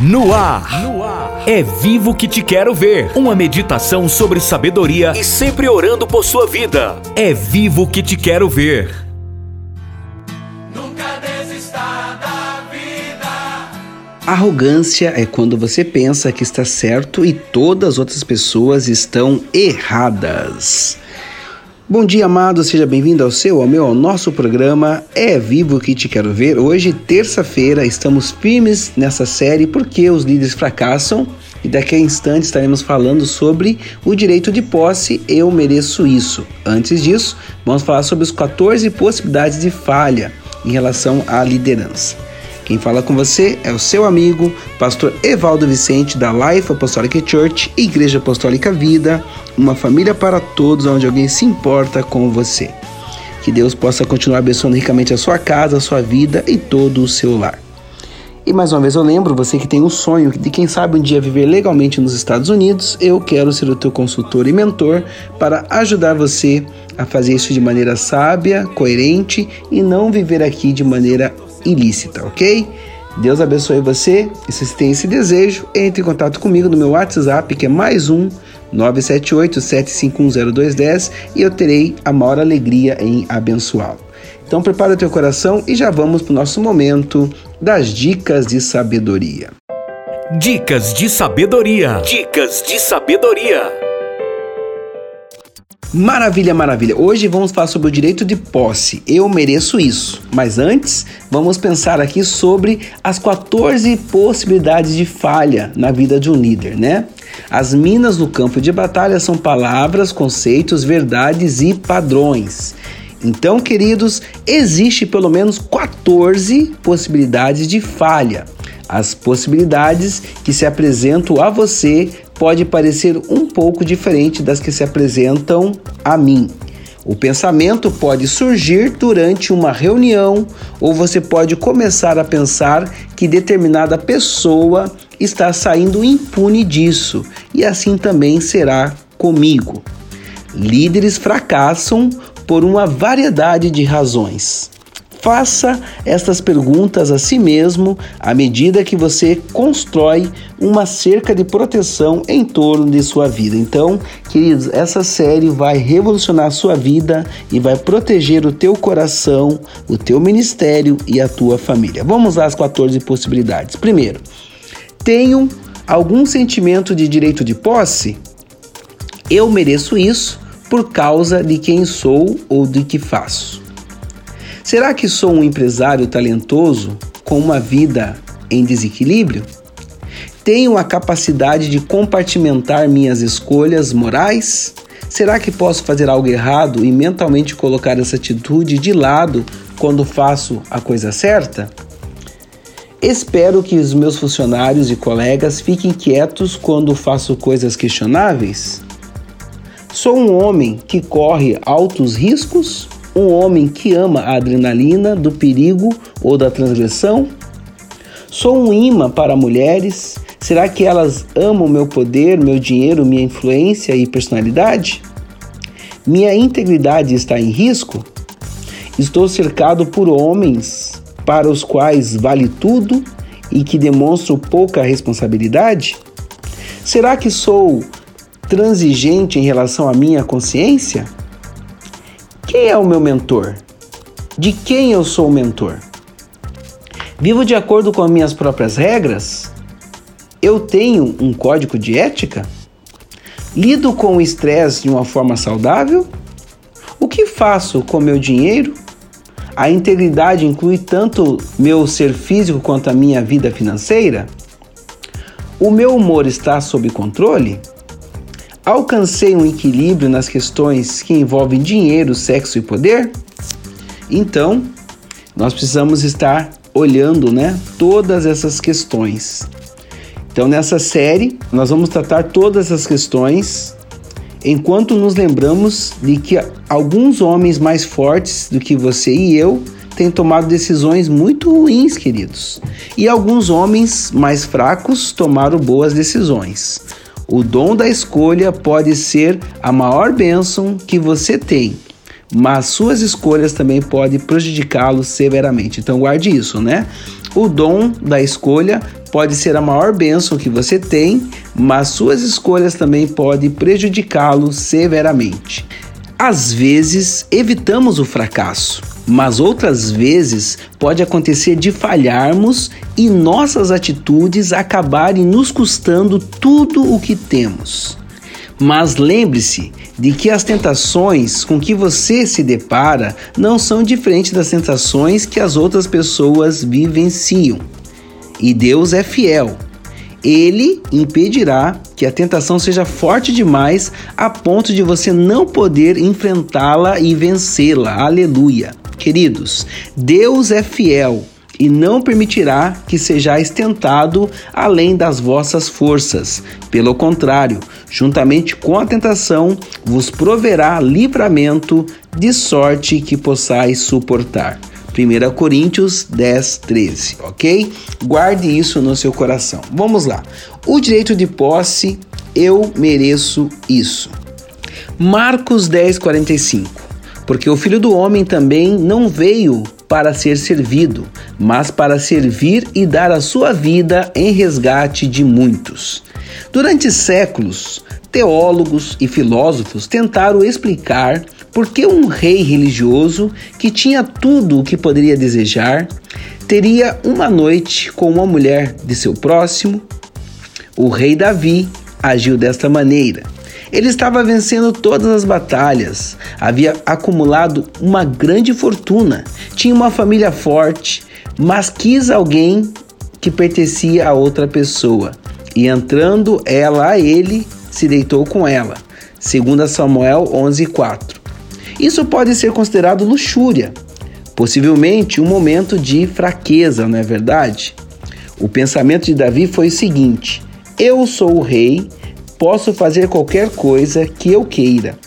No ar. no ar. É vivo que te quero ver. Uma meditação sobre sabedoria e sempre orando por sua vida. É vivo que te quero ver. Nunca desista da vida. Arrogância é quando você pensa que está certo e todas as outras pessoas estão erradas. Bom dia, amado, seja bem-vindo ao seu, ao meu, ao nosso programa É Vivo que Te Quero Ver. Hoje, terça-feira, estamos firmes nessa série porque os líderes fracassam e daqui a instante estaremos falando sobre o direito de posse, eu mereço isso. Antes disso, vamos falar sobre as 14 possibilidades de falha em relação à liderança. Quem fala com você é o seu amigo, pastor Evaldo Vicente, da Life Apostolic Church, Igreja Apostólica Vida, uma família para todos, onde alguém se importa com você. Que Deus possa continuar abençoando ricamente a sua casa, a sua vida e todo o seu lar. E mais uma vez eu lembro, você que tem um sonho de quem sabe um dia viver legalmente nos Estados Unidos, eu quero ser o teu consultor e mentor para ajudar você a fazer isso de maneira sábia, coerente e não viver aqui de maneira ilícita, ok? Deus abençoe você. E se você tem esse desejo, entre em contato comigo no meu WhatsApp, que é mais um 978-7510210 e eu terei a maior alegria em abençoá-lo. Então prepara o teu coração e já vamos para o nosso momento das dicas de sabedoria. Dicas de sabedoria. Dicas de sabedoria. Maravilha, maravilha. Hoje vamos falar sobre o direito de posse. Eu mereço isso. Mas antes, vamos pensar aqui sobre as 14 possibilidades de falha na vida de um líder, né? As minas no campo de batalha são palavras, conceitos, verdades e padrões. Então, queridos, existe pelo menos 14 possibilidades de falha. As possibilidades que se apresentam a você pode parecer um pouco diferente das que se apresentam a mim. O pensamento pode surgir durante uma reunião ou você pode começar a pensar que determinada pessoa está saindo impune disso, e assim também será comigo. Líderes fracassam por uma variedade de razões. Faça estas perguntas a si mesmo à medida que você constrói uma cerca de proteção em torno de sua vida. Então, queridos, essa série vai revolucionar a sua vida e vai proteger o teu coração, o teu ministério e a tua família. Vamos às 14 possibilidades. Primeiro, tenho algum sentimento de direito de posse? Eu mereço isso por causa de quem sou ou de que faço. Será que sou um empresário talentoso com uma vida em desequilíbrio? Tenho a capacidade de compartimentar minhas escolhas morais? Será que posso fazer algo errado e mentalmente colocar essa atitude de lado quando faço a coisa certa? Espero que os meus funcionários e colegas fiquem quietos quando faço coisas questionáveis? Sou um homem que corre altos riscos um homem que ama a adrenalina do perigo ou da transgressão? Sou um imã para mulheres? Será que elas amam meu poder, meu dinheiro, minha influência e personalidade? Minha integridade está em risco? Estou cercado por homens para os quais vale tudo e que demonstram pouca responsabilidade? Será que sou transigente em relação à minha consciência? Quem é o meu mentor? De quem eu sou o mentor? Vivo de acordo com as minhas próprias regras? Eu tenho um código de ética? Lido com o estresse de uma forma saudável? O que faço com meu dinheiro? A integridade inclui tanto meu ser físico quanto a minha vida financeira? O meu humor está sob controle? Alcancei um equilíbrio nas questões que envolvem dinheiro, sexo e poder? Então, nós precisamos estar olhando, né, todas essas questões. Então, nessa série, nós vamos tratar todas essas questões enquanto nos lembramos de que alguns homens mais fortes do que você e eu têm tomado decisões muito ruins, queridos. E alguns homens mais fracos tomaram boas decisões. O dom da escolha pode ser a maior bênção que você tem, mas suas escolhas também podem prejudicá-lo severamente. Então guarde isso, né? O dom da escolha pode ser a maior bênção que você tem, mas suas escolhas também podem prejudicá-lo severamente. Às vezes, evitamos o fracasso, mas outras vezes pode acontecer de falharmos e nossas atitudes acabarem nos custando tudo o que temos. Mas lembre-se de que as tentações com que você se depara não são diferentes das tentações que as outras pessoas vivenciam. E Deus é fiel. Ele impedirá que a tentação seja forte demais a ponto de você não poder enfrentá-la e vencê-la. Aleluia. Queridos, Deus é fiel e não permitirá que sejais tentado além das vossas forças. Pelo contrário, juntamente com a tentação, vos proverá livramento, de sorte que possais suportar. 1 Coríntios 10, 13, ok? Guarde isso no seu coração. Vamos lá. O direito de posse, eu mereço isso. Marcos 10, 45. Porque o filho do homem também não veio para ser servido, mas para servir e dar a sua vida em resgate de muitos. Durante séculos, teólogos e filósofos tentaram explicar por que um rei religioso que tinha tudo o que poderia desejar teria uma noite com uma mulher de seu próximo? O rei Davi agiu desta maneira. Ele estava vencendo todas as batalhas, havia acumulado uma grande fortuna, tinha uma família forte, mas quis alguém que pertencia a outra pessoa. E entrando ela a ele, se deitou com ela. 2 Samuel 11:4. Isso pode ser considerado luxúria, possivelmente um momento de fraqueza, não é verdade? O pensamento de Davi foi o seguinte: Eu sou o rei, posso fazer qualquer coisa que eu queira.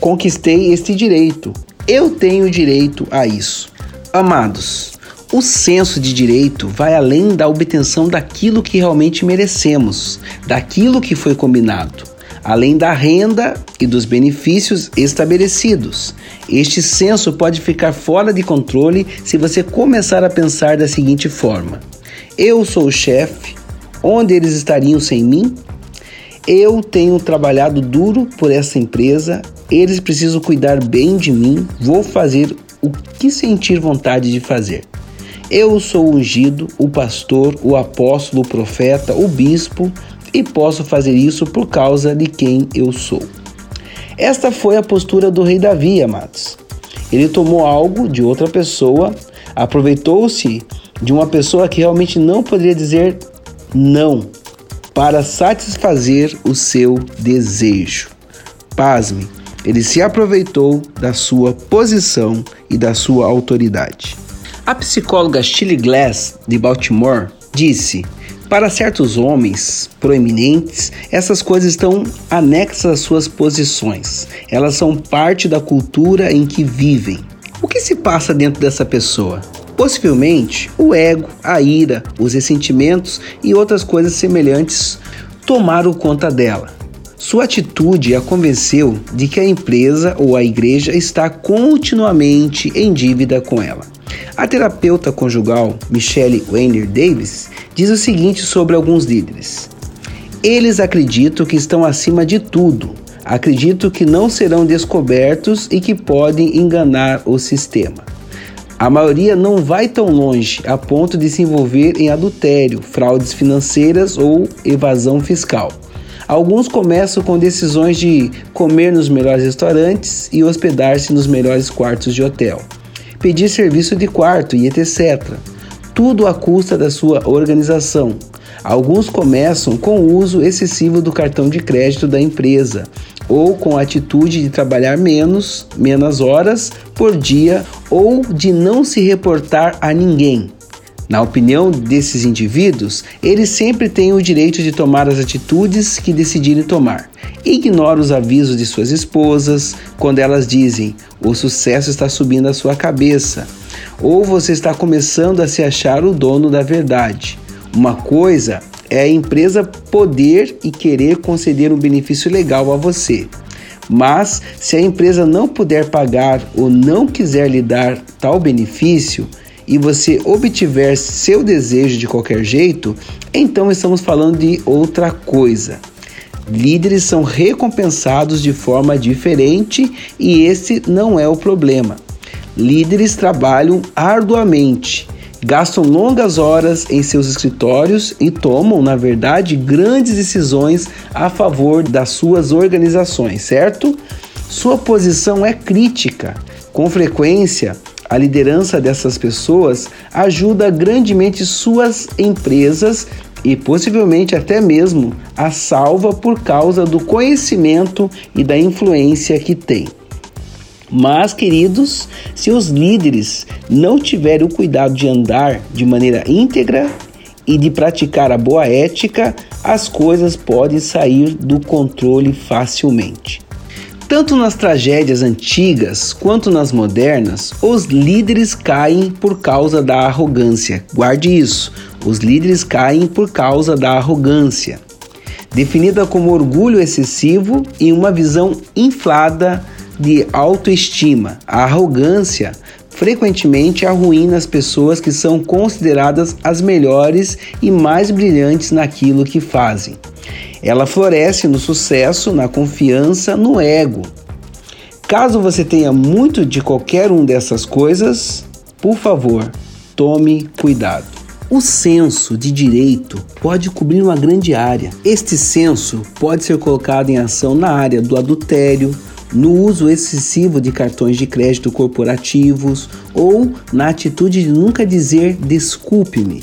Conquistei este direito. Eu tenho direito a isso. Amados, o senso de direito vai além da obtenção daquilo que realmente merecemos, daquilo que foi combinado além da renda e dos benefícios estabelecidos. Este senso pode ficar fora de controle se você começar a pensar da seguinte forma: eu sou o chefe, onde eles estariam sem mim? Eu tenho trabalhado duro por essa empresa, eles precisam cuidar bem de mim, vou fazer o que sentir vontade de fazer. Eu sou o ungido, o pastor, o apóstolo, o profeta, o bispo, e posso fazer isso por causa de quem eu sou. Esta foi a postura do rei Davi, amados. Ele tomou algo de outra pessoa, aproveitou-se de uma pessoa que realmente não poderia dizer não para satisfazer o seu desejo. Pasme, ele se aproveitou da sua posição e da sua autoridade. A psicóloga Shirley Glass, de Baltimore, disse: para certos homens proeminentes, essas coisas estão anexas às suas posições. Elas são parte da cultura em que vivem. O que se passa dentro dessa pessoa? Possivelmente, o ego, a ira, os ressentimentos e outras coisas semelhantes tomaram conta dela. Sua atitude a convenceu de que a empresa ou a igreja está continuamente em dívida com ela. A terapeuta conjugal Michelle Weiner Davis diz o seguinte sobre alguns líderes: Eles acreditam que estão acima de tudo, acreditam que não serão descobertos e que podem enganar o sistema. A maioria não vai tão longe a ponto de se envolver em adultério, fraudes financeiras ou evasão fiscal. Alguns começam com decisões de comer nos melhores restaurantes e hospedar-se nos melhores quartos de hotel, pedir serviço de quarto e etc tudo à custa da sua organização. Alguns começam com o uso excessivo do cartão de crédito da empresa ou com a atitude de trabalhar menos, menos horas por dia ou de não se reportar a ninguém. Na opinião desses indivíduos, eles sempre têm o direito de tomar as atitudes que decidirem tomar. Ignora os avisos de suas esposas quando elas dizem: o sucesso está subindo a sua cabeça ou você está começando a se achar o dono da verdade. Uma coisa é a empresa poder e querer conceder um benefício legal a você. Mas se a empresa não puder pagar ou não quiser lhe dar tal benefício, e você obtiver seu desejo de qualquer jeito, então estamos falando de outra coisa. Líderes são recompensados de forma diferente e esse não é o problema. Líderes trabalham arduamente, gastam longas horas em seus escritórios e tomam, na verdade, grandes decisões a favor das suas organizações, certo? Sua posição é crítica. Com frequência, a liderança dessas pessoas ajuda grandemente suas empresas e possivelmente até mesmo a salva por causa do conhecimento e da influência que tem. Mas, queridos, se os líderes não tiverem o cuidado de andar de maneira íntegra e de praticar a boa ética, as coisas podem sair do controle facilmente. Tanto nas tragédias antigas quanto nas modernas, os líderes caem por causa da arrogância. Guarde isso: os líderes caem por causa da arrogância, definida como orgulho excessivo e uma visão inflada de autoestima. A arrogância frequentemente arruína as pessoas que são consideradas as melhores e mais brilhantes naquilo que fazem. Ela floresce no sucesso, na confiança, no ego. Caso você tenha muito de qualquer um dessas coisas, por favor, tome cuidado. O senso de direito pode cobrir uma grande área. Este senso pode ser colocado em ação na área do adultério, no uso excessivo de cartões de crédito corporativos ou na atitude de nunca dizer desculpe-me.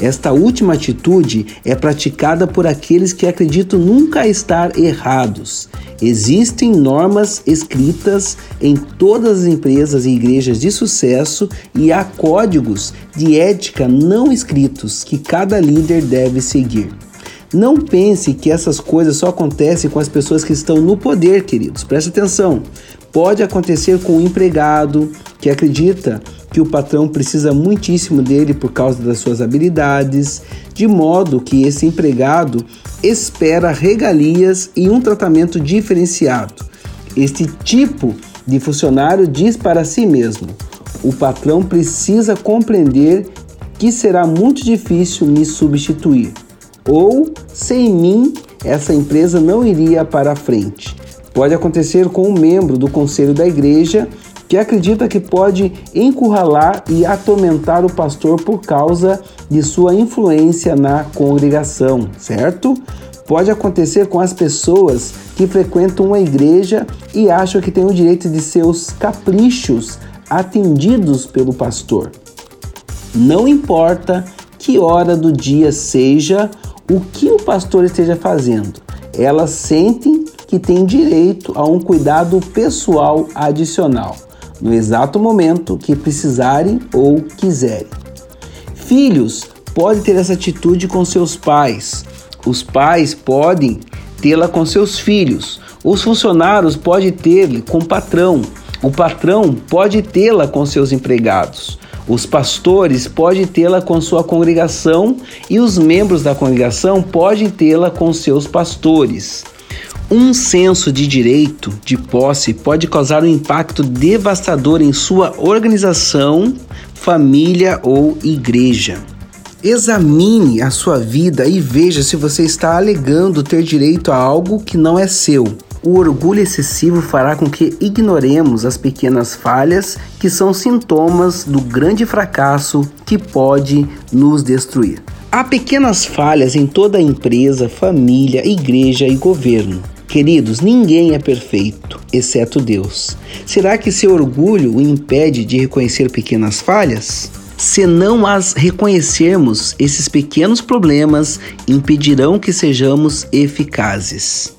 Esta última atitude é praticada por aqueles que acreditam nunca estar errados. Existem normas escritas em todas as empresas e igrejas de sucesso e há códigos de ética não escritos que cada líder deve seguir. Não pense que essas coisas só acontecem com as pessoas que estão no poder, queridos. Preste atenção. Pode acontecer com um empregado que acredita que o patrão precisa muitíssimo dele por causa das suas habilidades, de modo que esse empregado espera regalias e um tratamento diferenciado. Este tipo de funcionário diz para si mesmo: o patrão precisa compreender que será muito difícil me substituir ou sem mim essa empresa não iria para frente. Pode acontecer com um membro do conselho da igreja que acredita que pode encurralar e atormentar o pastor por causa de sua influência na congregação, certo? Pode acontecer com as pessoas que frequentam uma igreja e acham que têm o direito de seus caprichos atendidos pelo pastor. Não importa que hora do dia seja o que o pastor esteja fazendo. Elas sentem que têm direito a um cuidado pessoal adicional, no exato momento que precisarem ou quiserem. Filhos podem ter essa atitude com seus pais. Os pais podem tê-la com seus filhos. Os funcionários podem ter com o patrão. O patrão pode tê-la com seus empregados. Os pastores podem tê-la com sua congregação e os membros da congregação podem tê-la com seus pastores. Um senso de direito de posse pode causar um impacto devastador em sua organização, família ou igreja. Examine a sua vida e veja se você está alegando ter direito a algo que não é seu. O orgulho excessivo fará com que ignoremos as pequenas falhas que são sintomas do grande fracasso que pode nos destruir. Há pequenas falhas em toda empresa, família, igreja e governo. Queridos, ninguém é perfeito, exceto Deus. Será que seu orgulho o impede de reconhecer pequenas falhas? Se não as reconhecermos, esses pequenos problemas impedirão que sejamos eficazes.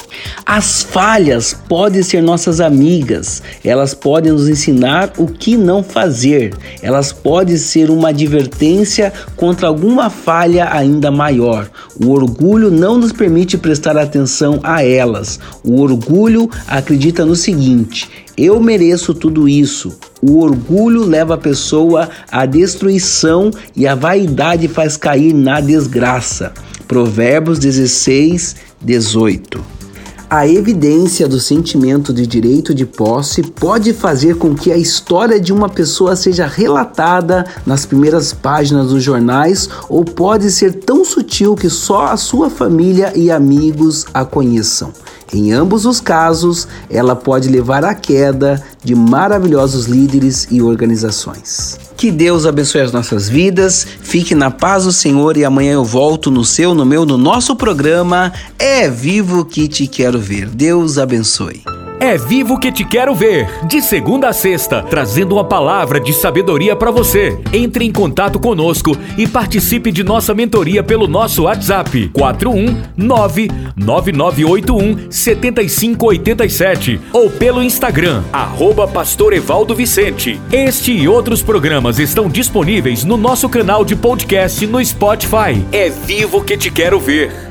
As falhas podem ser nossas amigas, elas podem nos ensinar o que não fazer, elas podem ser uma advertência contra alguma falha ainda maior. O orgulho não nos permite prestar atenção a elas. O orgulho acredita no seguinte: eu mereço tudo isso. O orgulho leva a pessoa à destruição e a vaidade faz cair na desgraça. Provérbios 16, 18. A evidência do sentimento de direito de posse pode fazer com que a história de uma pessoa seja relatada nas primeiras páginas dos jornais ou pode ser tão sutil que só a sua família e amigos a conheçam. Em ambos os casos, ela pode levar à queda de maravilhosos líderes e organizações. Que Deus abençoe as nossas vidas, fique na paz do Senhor e amanhã eu volto no seu, no meu, no nosso programa É Vivo que Te Quero Ver. Deus abençoe. É Vivo que te quero ver, de segunda a sexta, trazendo uma palavra de sabedoria para você. Entre em contato conosco e participe de nossa mentoria pelo nosso WhatsApp 41999817587 ou pelo Instagram arroba Pastor Evaldo Vicente. Este e outros programas estão disponíveis no nosso canal de podcast no Spotify. É Vivo que te quero ver.